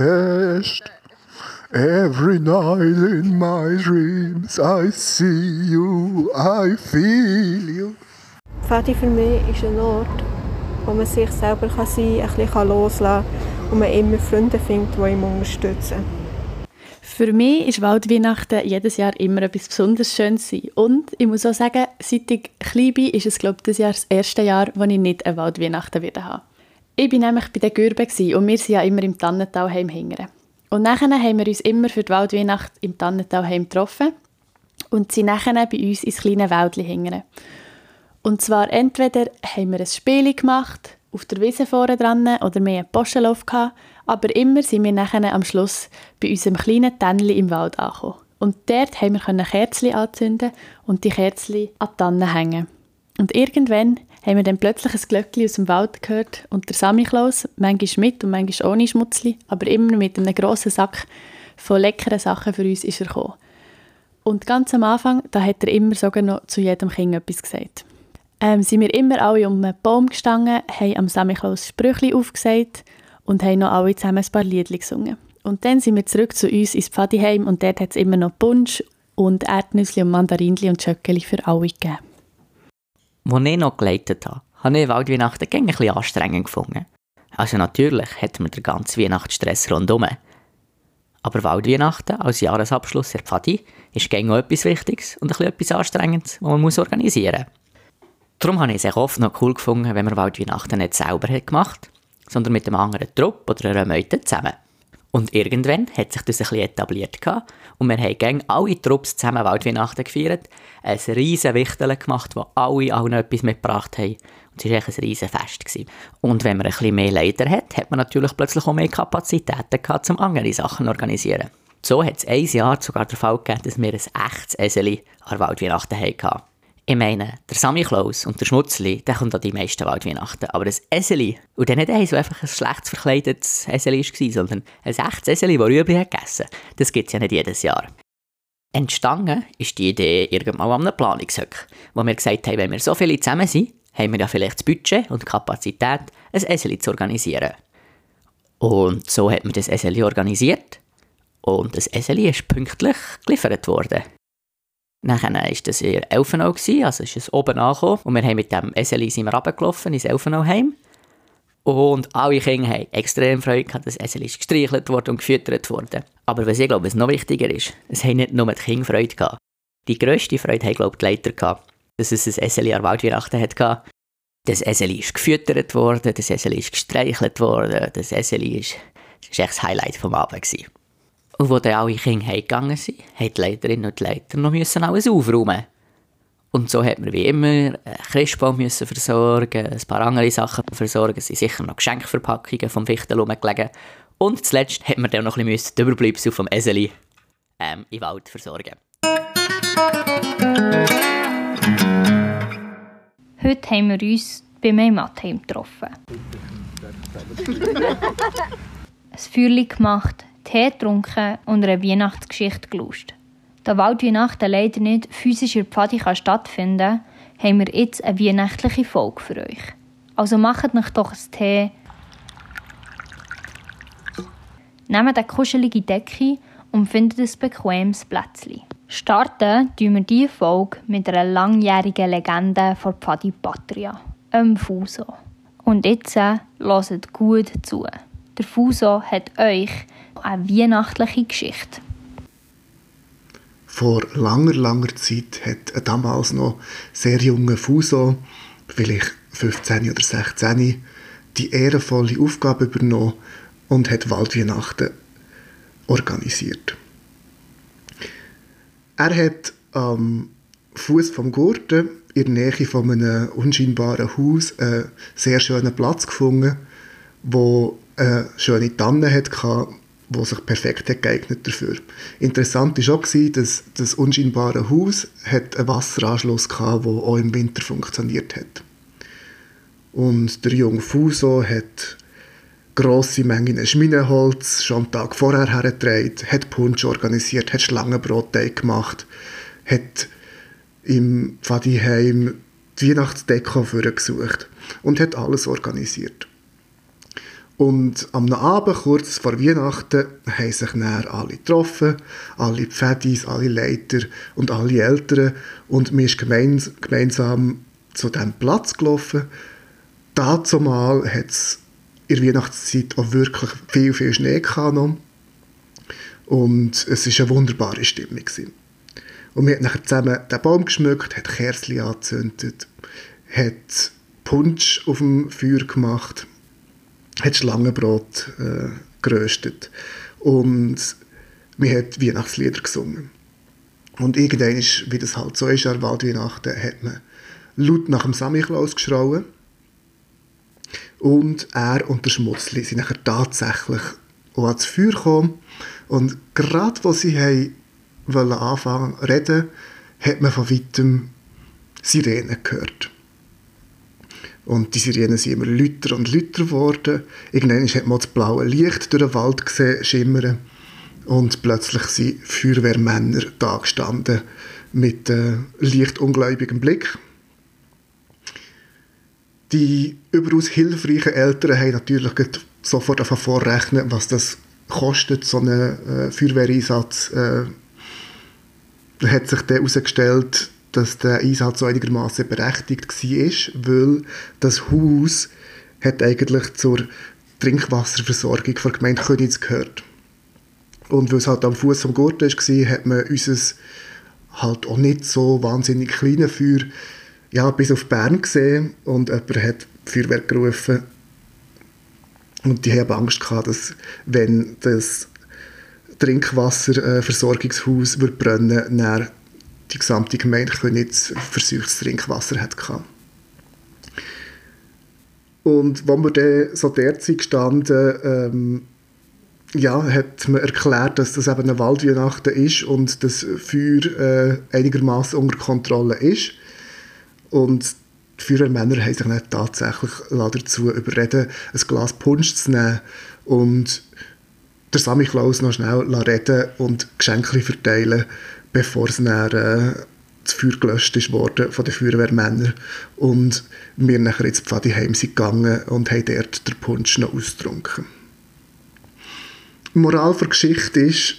Budapest. Every night in my dreams I see you, I feel you. Pfadi für mich ist ein Ort, wo man sich selber kann sein kann, ein bisschen loslassen kann und man immer Freunde findet, die ihn unterstützen. Für mich ist Waldweihnachten jedes Jahr immer etwas besonders Schönes. Und ich muss auch sagen, seit ich klein bin, ist es glaube ich, dieses Jahr das erste Jahr, wo ich nicht eine Waldweihnachten wieder habe. Ich war nämlich bei der Gürbe und wir sind ja immer im Tannentalheim hingern. Und nachher haben wir uns immer für die Waldweihnacht im Tannentalheim getroffen und sind nachher bei uns ins kleine Wäldchen hingern. Und zwar entweder haben wir ein Spiel gemacht, auf der Wiese vorne dran oder mehr einen Postenlauf gehabt, aber immer sind wir nachher am Schluss bei unserem kleinen Tännchen im Wald angekommen. Und dort haben wir Kerzen anzünden und die Kerzen an die Tannen hängen. Und irgendwann haben wir dann plötzlich ein Glöckchen aus dem Wald gehört und der Samichlaus, manchmal mit und manchmal ohne Schmutzli, aber immer mit einem grossen Sack von leckeren Sachen für uns ist er gekommen. Und ganz am Anfang, da hat er immer sogar noch zu jedem Kind etwas gesagt. Ähm, sind wir immer alle um einen Baum gestanden, haben am Samichlaus Sprüche aufgesagt und haben noch alle zusammen ein paar Lieder gesungen. Und dann sind wir zurück zu uns ins Pfadiheim und dort hat es immer noch Punsch und Erdnüsse und Mandarinli und Schöckeli für alle gegeben. Als ich noch geleitet habe, habe ich Waldweihnachten ein bisschen anstrengend gefunden. Also natürlich hat man den ganzen Weihnachtsstress rundherum. Aber Waldweihnachten als Jahresabschluss der Pfadi ist gegen etwas Wichtiges und etwas Anstrengendes, was man organisieren muss. Darum habe ich es oft noch cool gefunden, wenn man Waldweihnachten nicht selber hat gemacht sondern mit einem anderen Trupp oder einer Meute zusammen. Und irgendwann hat sich das ein bisschen etabliert gehabt und wir haben gegen alle Trupps zusammen Waldweihnachten gefeiert, ein riesen Wichteln gemacht, wo alle allen etwas mitgebracht haben. Und es war echt ein riesen Fest. Gewesen. Und wenn man ein bisschen mehr Leiter hat, hat man natürlich plötzlich auch mehr Kapazitäten gehabt, um andere Sachen zu organisieren. So hat es ein Jahr sogar der Fall gegeben, dass wir ein echtes Eseli an Waldweihnachten hatten. Ich meine, der Sammy Klaus und der Schmutzli, der kommt an die meisten Waldweihnachten. Aber das Eseli, und dann nicht eins, einfach ein schlecht verkleidetes Eseli war, sondern ein echtes Eseli, das Rüebli hat gegessen das gibt es ja nicht jedes Jahr. Entstanden ist die Idee irgendwann an einem Planungshöck, wo wir gesagt haben, wenn wir so viele zusammen sind, haben wir ja vielleicht das Budget und die Kapazität, ein Eseli zu organisieren. Und so hat man das Eseli organisiert und das Eseli ist pünktlich geliefert worden. Nachher war das in Elfenau, also ist es oben angekommen. Und wir haben mit dem Eseli sind wir runtergelaufen ins Elfenau-Heim. Und alle Kinder haben extrem Freude gehabt, dass Eseli ist gestreichelt worden und gefüttert worden. Aber was ich glaube, was noch wichtiger ist, es haben nicht nur die Kinder Freude gehabt. Die grösste Freude haben, glaube ich, die Leiter gehabt, dass es ein Eseli an Waldweihnachten hatte. Das Eseli ist gefüttert worden, das Eseli ist gestreichelt worden, das Eseli ist, das war echt das Highlight vom Abend. Gewesen. Und wo dann alle Kinder heimgegangen sind, mussten die Leiterinnen und Leiter noch müssen alles aufräumen. Und so hat man wie immer einen Christbaum müssen versorgen, ein paar andere Sachen versorgen, es sind sicher noch Geschenkverpackungen vom Fichtel rumgelegen. Und zuletzt hat man dann noch ein bisschen die Überbleibsel vom Eseli ähm, im Wald versorgen. Heute haben wir uns bei meinem Mattheim getroffen. ein Feuerchen gemacht, Tee getrunken und eine Weihnachtsgeschichte geluscht. Da Waldweihnachten leider nicht physisch in Pfadi stattfinden kann, haben wir jetzt eine weihnachtliche Folge für euch. Also macht euch doch einen Tee, nehmt eine kuschelige Decke und findet ein bequemes Plätzchen. Starten tun wir diese Folge mit einer langjährigen Legende von Pfadi Patria, einem Fuso. Und jetzt äh, hört gut zu. Der Fuso hat euch eine weihnachtliche Geschichte. Vor langer, langer Zeit hat ein damals noch sehr junger Fuso, vielleicht 15 oder 16, die ehrenvolle Aufgabe übernommen und hat Waldweihnachten organisiert. Er hat am Fuß vom Gurten in der Nähe von einem unscheinbaren Haus einen sehr schönen Platz gefunden, wo eine schöne Tanne hatte, wo sich perfekt hat geeignet dafür. Interessant war auch, dass das unscheinbare Haus einen Wasseranschluss hatte, der auch im Winter funktioniert hat. Und der junge Fuso hat grosse Mengen Schminenholz schon am Tag vorher hergetragen, hat Punsch organisiert, hat Schlangenbrotteig gemacht, hat im Pfadiheim die Weihnachtsdeko gesucht und hat alles organisiert. Und am Abend, kurz vor Weihnachten, haben sich dann alle getroffen, alle Pfädis, alle Leiter und alle Eltern und wir sind gemeins gemeinsam zu diesem Platz gelaufen. Dazu mal hat es in der Weihnachtszeit auch wirklich viel, viel Schnee gehabt. Und es war eine wunderbare Stimmung. Gewesen. Und wir haben nachher zusammen den Baum geschmückt, hat Kerzen angezündet, hat Punsch auf dem Feuer gemacht hat Schlangenbrot äh, geröstet und wir hat Weihnachtslieder gesungen. Und irgendwann, ist, wie das halt so ist an Waldweihnachten, hat man laut nach dem Samichlaus geschrauen und er und der Schmutzli sind nachher tatsächlich auch ans Feuer gekommen und gerade als sie haben wollen anfangen reden, hat man von weitem Sirenen gehört. Und die Sirenen sind immer lauter und lauter geworden. Irgendwann hat man das blaue Licht durch den Wald gesehen, schimmern. Und plötzlich sind Feuerwehrmänner da gestanden mit äh, leicht ungläubigem Blick. Die überaus hilfreichen Eltern haben natürlich sofort vorrechnen, was das kostet, so ein äh, Feuerwehreinsatz. Äh, hat sich dann herausgestellt, dass der Einsatz so einigermaßen berechtigt war, weil das Haus hat eigentlich zur Trinkwasserversorgung der Gemeinde Königs gehört. Und weil es halt am Fuß vom Gurt war, hat man unser halt auch nicht so wahnsinnig kleine Feuer ja, bis auf Bern gesehen und jemand hat Feuerwerk gerufen und die haben Angst gehabt, dass wenn das Trinkwasserversorgungshaus brennen würde, die gesamte Gemeinde Königs verseuchtes Trinkwasser hatte. Und als wir dann so derzeit standen, ähm, ja, hat man erklärt, dass das eben eine Waldweihnachten ist und das Feuer äh, einigermaßen unter Kontrolle ist. Und die Feuerwehrmänner haben sich dann tatsächlich dazu überreden, ein Glas Punsch zu nehmen und der Sammy Klaus noch schnell reden und Geschenke verteilen bevor es dann, äh, das Feuer gelöscht ist worden von den Feuerwehrmännern und wir nachher ins Pfadi heim sind gegangen und haben dort den Punsch noch ausgetrunken. Die Moral der Geschichte ist,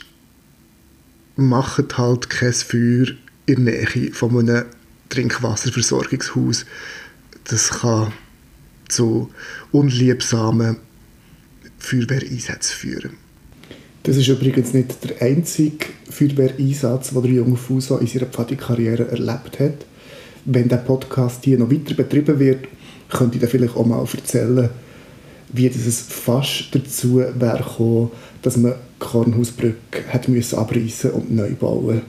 macht halt kein Feuer in der Nähe von einem Trinkwasserversorgungshaus. Das kann zu unliebsamen Feuerwehreinsätzen führen. Das ist übrigens nicht der einzige Feuerwehreinsatz, den der junge Fuso in seiner Pfadi-Karriere erlebt hat. Wenn der Podcast hier noch weiter betrieben wird, könnte ich dann vielleicht auch mal erzählen, wie es fast dazu wäre gekommen, dass man die Kornhausbrücke hat müssen abreißen und neu bauen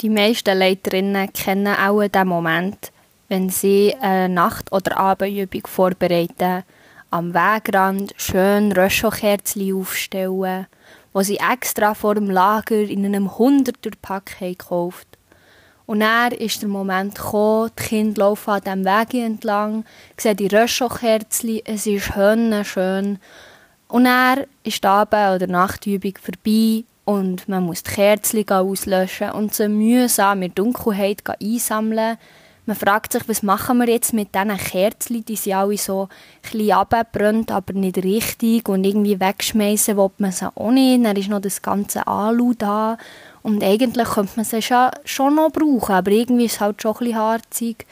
Die meisten Leiterinnen kennen auch diesen Moment, wenn sie eine Nacht- oder Abendübung vorbereiten, am Wegrand schön Röschokerzchen aufstellen, wo sie extra vor dem Lager in einem Hunderterpack gekauft und dann ist der Moment gekommen, die Kinder laufen an diesem Weg entlang, sehen die Röschokerzchen, es ist schön. Und dann ist die Abend- oder Nachtübung vorbei und man muss die Kerzen auslöschen und sie mühsam in der Dunkelheit einsammeln, man fragt sich, was machen wir jetzt mit diesen Kerzen, die sind alle so ein abgebrannt, aber nicht richtig und irgendwie wegschmeißen will man sie auch nicht. Dann ist noch das ganze Alu da und eigentlich könnte man sie schon, noch brauchen, aber irgendwie ist es halt schon ein bisschen harzig.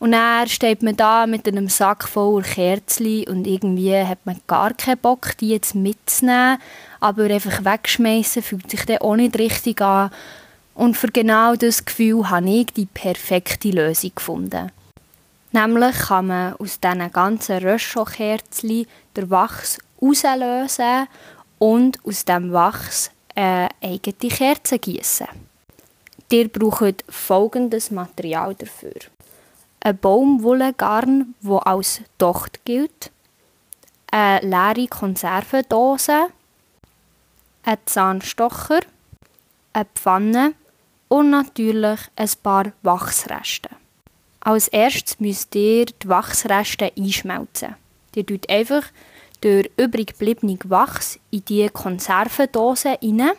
Und dann steht man da mit einem Sack voller Kerzen und irgendwie hat man gar keinen Bock, die jetzt mitzunehmen, aber einfach wegschmeißen fühlt sich dann auch nicht richtig an. Und für genau das Gefühl habe ich die perfekte Lösung gefunden. Nämlich kann man aus diesen ganzen Röschelkerzen den Wachs auslösen und aus dem Wachs eine eigene Kerze gießen. Ihr braucht folgendes Material dafür. Ein Baumwollengarn, wo als Docht gilt, eine leere Konservendose, ein Zahnstocher, eine Pfanne und natürlich ein paar Wachsreste. Als erstes müsst ihr die Wachsreste einschmelzen. Ihr tut einfach durch übrig gebliebene Wachs in die Konservendose rein.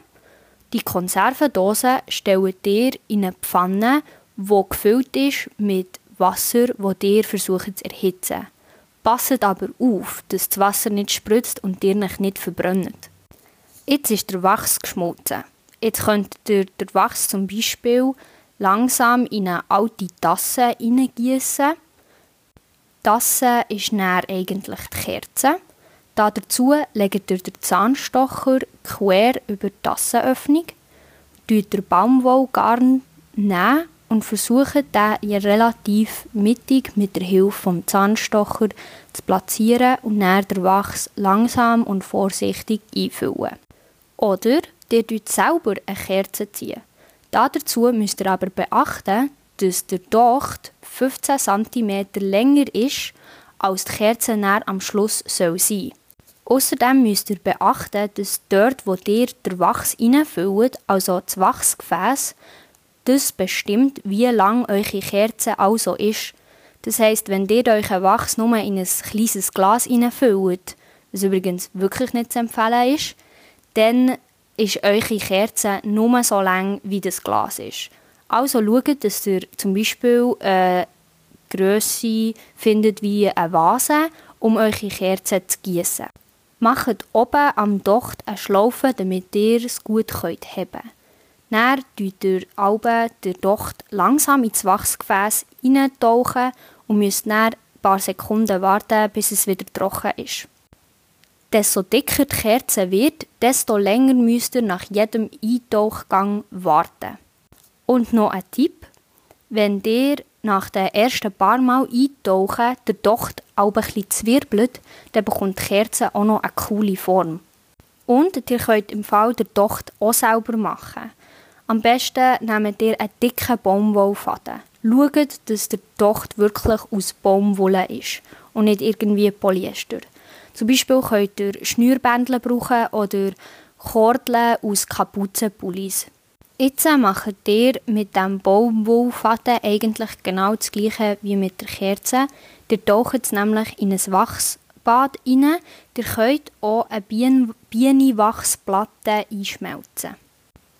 Die Konservendose stellt ihr in eine Pfanne, die gefüllt ist mit Wasser, das ihr versucht zu erhitzen. Passet aber auf, dass das Wasser nicht spritzt und ihr nicht verbrennt. Jetzt ist der Wachs geschmolzen. Jetzt könnt ihr den Wachs zum Beispiel langsam in eine alte Tasse hineingießen. Die Tasse ist dann eigentlich die Kerze. Da dazu legt ihr den Zahnstocher quer über die Tassenöffnung, tut den Baumwollgarn nehmen und versucht den relativ mittig mit der Hilfe vom Zahnstocher zu platzieren und dann den Wachs langsam und vorsichtig einfüllen. Oder ihr tut selber eine Kerze ziehen. Dazu müsst ihr aber beachten, dass der Docht 15 cm länger ist, als die Kerze am Schluss soll sein Außerdem müsst ihr beachten, dass dort, wo ihr den Wachs hineinfüllt, also das Wachsgefäß, das bestimmt, wie lang eure Kerze also ist. Das heißt, wenn ihr euren Wachs nur in ein kleines Glas hineinfüllt, was übrigens wirklich nicht zu empfehlen ist, dann ist eure Kerze nur so lang, wie das Glas ist. Also schaut, dass ihr zum Beispiel eine Grösse findet wie eine Vase, um eure Kerze zu gießen. Macht oben am Docht eine Schlaufe, damit ihr es gut heben könnt. Dann tut ihr Alben den Docht langsam ins Wachsgefäß hineintauchen und müsst dann ein paar Sekunden warten, bis es wieder trocken ist. Desto dicker die Kerze wird, desto länger müsst ihr nach jedem Eintauchgang warten. Und noch ein Tipp, wenn ihr nach den ersten paar Mal eintauchen der Docht auch ein zwirbelt, dann bekommt die Kerze auch noch eine coole Form. Und ihr könnt im Fall der Docht auch selber machen. Am besten nehmt ihr einen dicken Baumwollfaden. Schaut, dass der Docht wirklich aus Baumwolle ist und nicht irgendwie Polyester. Zum Beispiel könnt ihr Schnürbändel brauchen oder Kordeln aus Kapuzenpullis. Jetzt macht ihr mit dem Baumwollfaden eigentlich genau das gleiche wie mit der Kerze. Ihr taucht es nämlich in ein Wachsbad rein. Ihr könnt auch eine Bienenwachsplatte einschmelzen.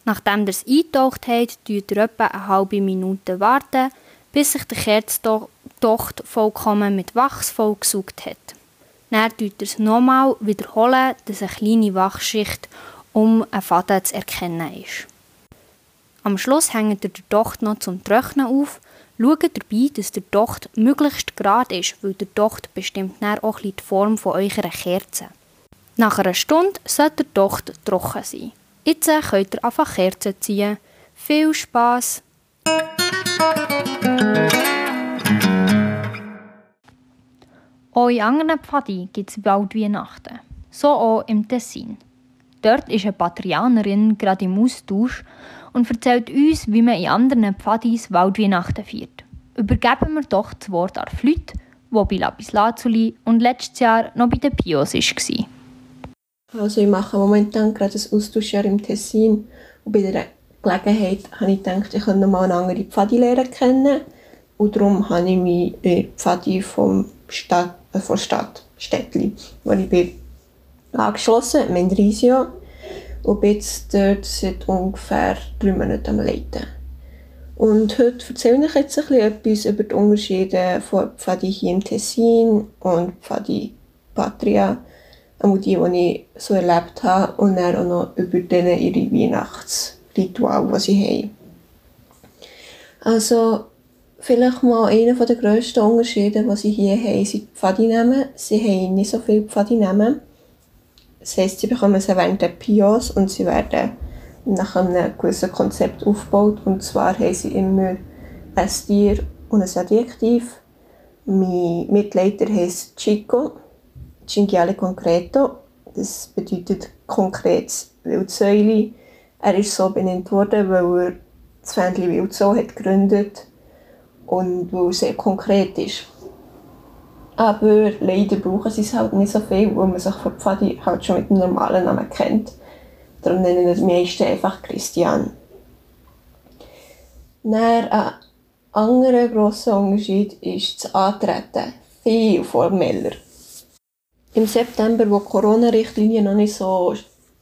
Nachdem ihr es eingetaucht habt, tut ihr etwa eine halbe Minute warten, bis sich der Kerzdocht vollkommen mit Wachs vollgesaugt hat. Dann ihr es nochmal wiederholen, dass eine kleine Wachschicht um einen Faden zu erkennen ist. Am Schluss hängt ihr den Docht noch zum Trocknen auf. Schaut dabei, dass der Docht möglichst gerade ist, weil der Docht bestimmt dann auch die Form von eurer Kerze. Nach einer Stunde sollte der Docht trocken sein. Jetzt könnt ihr einfach Kerzen ziehen. Viel Spass! Auch in anderen Pfadi gibt es Waldweihnachten. So auch im Tessin. Dort ist eine Patrianerin gerade im Austausch und erzählt uns, wie man in anderen Pfadis Waldweihnachten feiert. Übergeben wir doch das Wort an Flüt, wo bei Lapis Lazuli und letztes Jahr noch bei den Pios war. Also ich mache momentan gerade ein Austauschjahr im Tessin und bei der Gelegenheit habe ich gedacht, ich könnte mal eine andere Pfadi kennen und darum habe ich mich in die Pfadi vom Stadt von Stadt, Städtli, wo ich bin angeschlossen, Mendrisio. Und bin jetzt dort seit ungefähr drei Monaten am Leiten. Und heute erzähle ich jetzt ein etwas über die Unterschiede von Pfadi hier im Tessin und Pfadi Patria, auch die, die ich so erlebt habe, und dann auch noch über ihre Weihnachtsritual, die sie haben. Also, Vielleicht mal einer der grössten Unterschiede, die sie hier haben, sind die Pfadinamen. Sie haben nicht so viele Pfadinamen. Das heisst, sie bekommen sie während der Pios und sie werden nach einem gewissen Konzept aufgebaut. Und zwar haben sie immer ein Tier und ein Adjektiv. Mein Mitleiter heisst Chico, Cinghiale Concreto. Das bedeutet konkretes Wildsäule. Er ist so benannt worden, weil er das Fähnchen Wildzoo hat gegründet und wo sehr konkret ist. Aber leider brauchen sie es halt nicht so viel, weil man sich von Pfadi halt schon mit dem normalen Namen kennt. Darum nennen die meisten einfach Christian. Dann ein anderer grosser Unterschied ist das Antreten. Viel formeller. Im September, wo die Corona-Richtlinien noch nicht so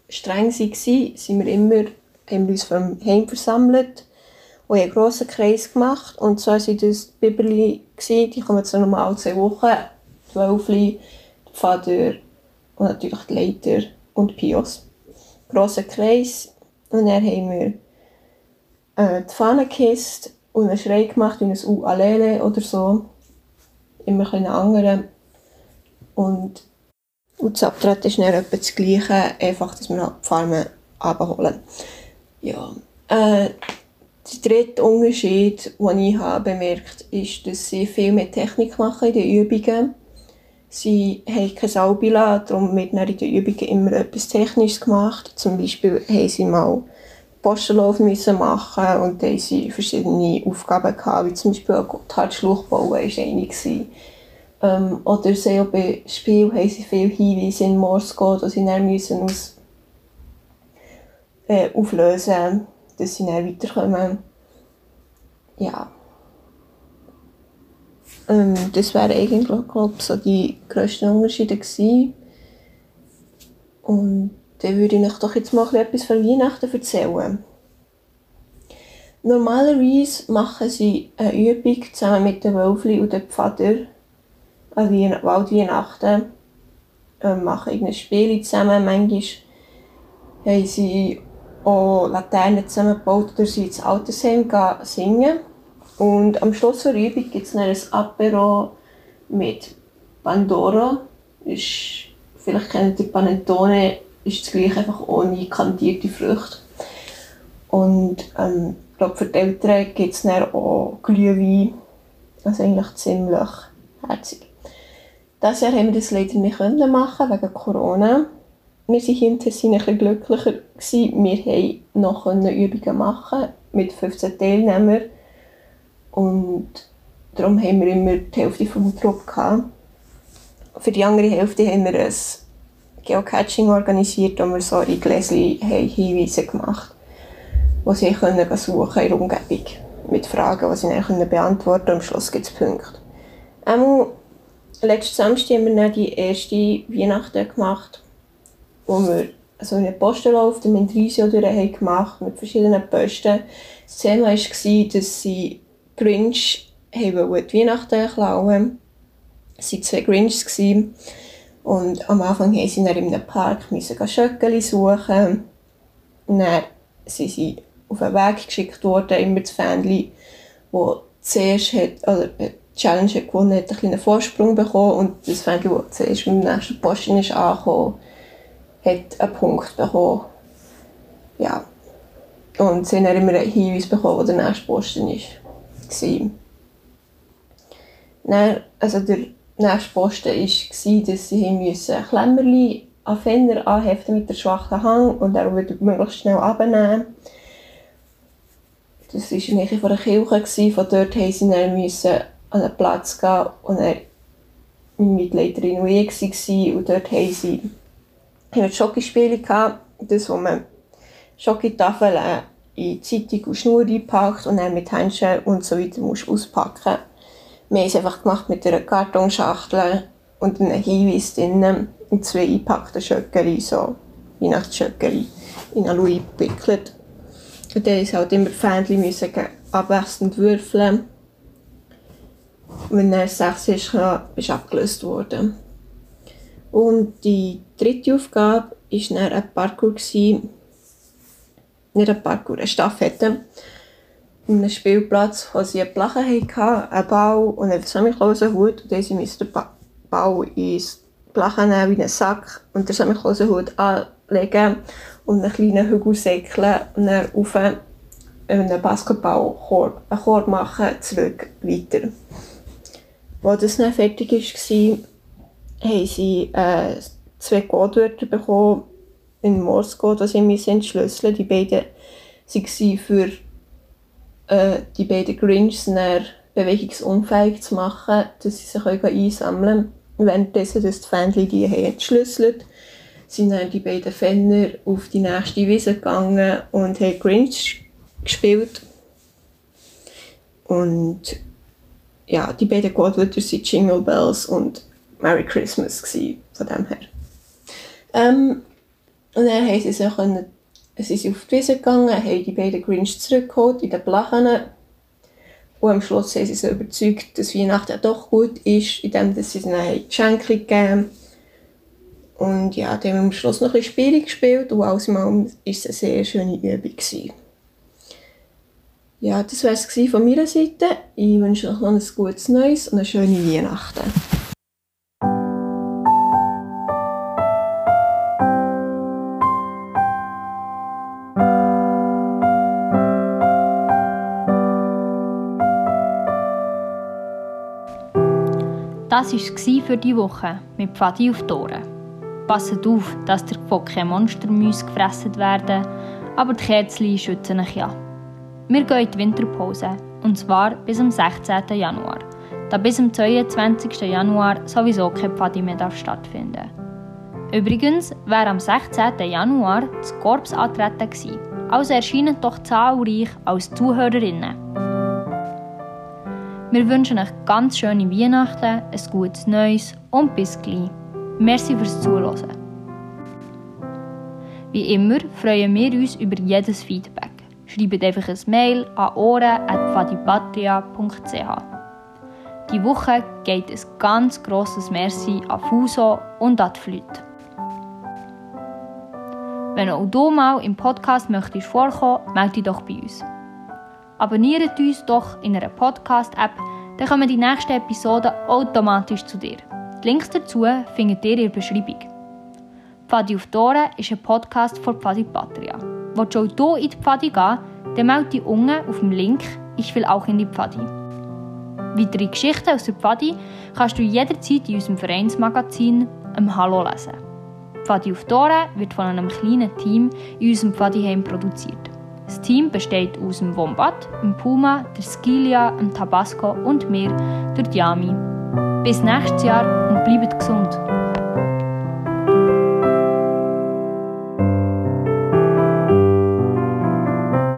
streng waren, sind wir immer, haben wir uns vom Heim versammelt Und einen grossen Kreis gemacht. Und so waren das Biberli, die kommen so normal zwei Wochen. Der Vater und natürlich die Leiter und Pios. Grosser Kreis. Und dann haben wir äh, die Pfannenkiste und einen Schrei gemacht, wie ein U Alele oder so. Immer ein anderen. Und, und das Abtreten ist dann etwa das Gleiche, einfach, dass wir die Farmen abholen. Ja. Äh, der dritte Unterschied, den ich habe bemerkt habe, ist, dass sie viel mehr Technik machen in den Übungen. Sie haben kein Saubila, darum wird in den Übungen immer etwas Technisches gemacht. Zum Beispiel haben sie mal Postenlauf müssen machen und da sie verschiedene Aufgaben gehabt, wie zum Beispiel ein Gotthardschluch bauen, war eine. Ähm, oder sie auch bei Spiel haben sie viele Hinweise in Morse Code, die sie dann müssen aus, äh, auflösen dass sie dann weiterkommen. Ja. Ähm, das wären eigentlich, glaube ich, so die grössten Unterschiede gewesen. Und dann würde ich euch doch jetzt mal etwas von Weihnachten erzählen. Normalerweise machen sie eine Übung zusammen mit den Wölfli und den Pfader an Waldweihnachten. Ähm, machen irgendein Spiel zusammen. Manchmal haben sie auch Laternen zusammengebaut oder sie ins Altersheim singen. Und am Schluss der Übung gibt es dann ein Apero mit Pandora. Ist, vielleicht kennt ihr Panettone ist das gleiche, einfach ohne kandierte Früchte. Und ähm, ich glaube, für die Eltern gibt es auch Glühwein. Also eigentlich ziemlich herzig. Dieses Jahr haben wir das leider nicht machen wegen Corona. Wir waren hier in Tessin ein glücklicher. Gewesen. Wir konnten noch Übungen machen mit 15 Teilnehmern. Und darum haben wir immer die Hälfte vom Trupp gehabt. Für die andere Hälfte haben wir ein Geocaching organisiert, wo wir so in Gläschen Hinweise gemacht haben, die sie können suchen in der Umgebung mit Fragen, die sie dann beantworten können. Am Schluss gibt es Punkte. Einmal, letzten Samstag haben wir dann die erste Weihnachten gemacht, wo wir so einen Postenlauf der Mendrisio durch gemacht mit verschiedenen Posten. Das Thema war, dass sie Grinch haben die Weihnachten klauen. Es waren zwei Grinchs. Und am Anfang mussten sie dann in einem Park Schöckeli suchen. Und dann sind sie auf einen Weg geschickt worden, immer das Fähnchen, das zuerst hat, oder die Challenge hat gewonnen hat, einen kleinen Vorsprung bekommen und das Fähnchen, das zuerst beim nächsten Posten ist angekommen, hat einen Punkt bekommen. Ja. Und sie haben immer einen Hinweis bekommen, wo der nächste Posten ist. Dann, also der nächste Posten war, dass sie müssen Klemmerli an Fenner anheften mit der schwachen Hang und er würde möglichst schnell abnehmen. Das war in der Nähe der Kirche. Von dort mussten sie dann an einen Platz gehen und er meine Mitleiterin und ich waren. Und dort haben sie haben Schokispiele gehabt, das, wo man Schokitafeln in Zeitung und Schnur einpackt und dann mit Händchen und so weiter musst auspacken wir haben es einfach gemacht mit einer Kartonschachtel und einem Hinweis drin und zwei eingepackten Schöckeli, so Weihnachtsschöckeli, in Alu gewickelt. Und dann musste halt immer Fähnchen müssen abwechselnd würfeln. Und wenn er sechs ist, ist abgelöst worden. Und die dritte Aufgabe war ein Parkour. Nicht ein Parkour, eine Staffette einem Spielplatz, wo sie einen Plachen hatten, einen Bau und einen Samichlausenhut. Und dann mussten den Bau ins Plachen nehmen, wie einen Sack, und den Samichlausenhut anlegen und einen kleinen Hügel säckeln und dann auf einen Basketballkorb einen Korb machen, zurück, weiter. Als das dann fertig war, haben sie äh, zwei Codewörter bekommen in Morse Code, die sie entschlüsseln Die beiden waren für äh, die beiden Grinchs bewegungsunfähig zu machen, dass sie sich einsammeln können. Währenddessen, dass die Fähnchen die entschlüsselt sind dann die beiden Fenner auf die nächste Wiese gegangen und haben Grinch gespielt. Und ja, die beiden Godwörter waren Jingle Bells und Merry Christmas gewesen, von dem her. Ähm, und dann haben sie sich sind sie auf die Wiese gegangen, haben die beiden Grinch zurückgeholt in den Blachen. Und am Schluss haben sie sich überzeugt, dass Weihnachten doch gut ist, indem sie ihnen Geschenke gegeben Und ja, dann haben wir am Schluss noch ein bisschen Spiele gespielt und alles war es eine sehr schöne Übung. Gewesen. Ja, das war es von meiner Seite. Ich wünsche euch noch ein gutes Neues und eine schöne Weihnachten. Das war es für die Woche mit Pfadi auf Tore. Passet auf, dass ihr von keinen Monstermäusen gefressen werden, aber die Kerzen schützen euch ja. Wir gehen in die Winterpause, und zwar bis am 16. Januar, da bis am 22. Januar sowieso kein Pfadi mehr stattfinden Übrigens wäre am 16. Januar das Korps antreten gewesen, also erscheinen doch zahlreich als Zuhörerinnen. Wir wünschen euch ganz schöne Weihnachten, ein gutes Neues und bis gleich. Merci fürs Zuhören. Wie immer freuen wir uns über jedes Feedback. Schreibt einfach ein Mail an ohren.fadipatria.ch. Die Woche geht ein ganz grosses Merci an Fuso und an die Flüte. Wenn auch du mal im Podcast möchtest vorkommen, melde dich doch bei uns. Abonniert uns doch in einer Podcast-App, dann kommen die nächsten Episoden automatisch zu dir. Die Links dazu findet ihr in der Beschreibung. Pfadi auf Tore ist ein Podcast von Pfadi Patria. Willst du auch hier in die Pfadi gehen, dann melde dich unten auf dem Link «Ich will auch in die Pfadi». Weitere Geschichten aus der Pfadi kannst du jederzeit in unserem Vereinsmagazin «Im Hallo» lesen. Pfadi auf Tore wird von einem kleinen Team in unserem Pfadiheim produziert. Das Team besteht aus dem Wombat, dem Puma, der Skilia, dem Tabasco und mir, der Diami. Bis nächstes Jahr und bleibt gesund!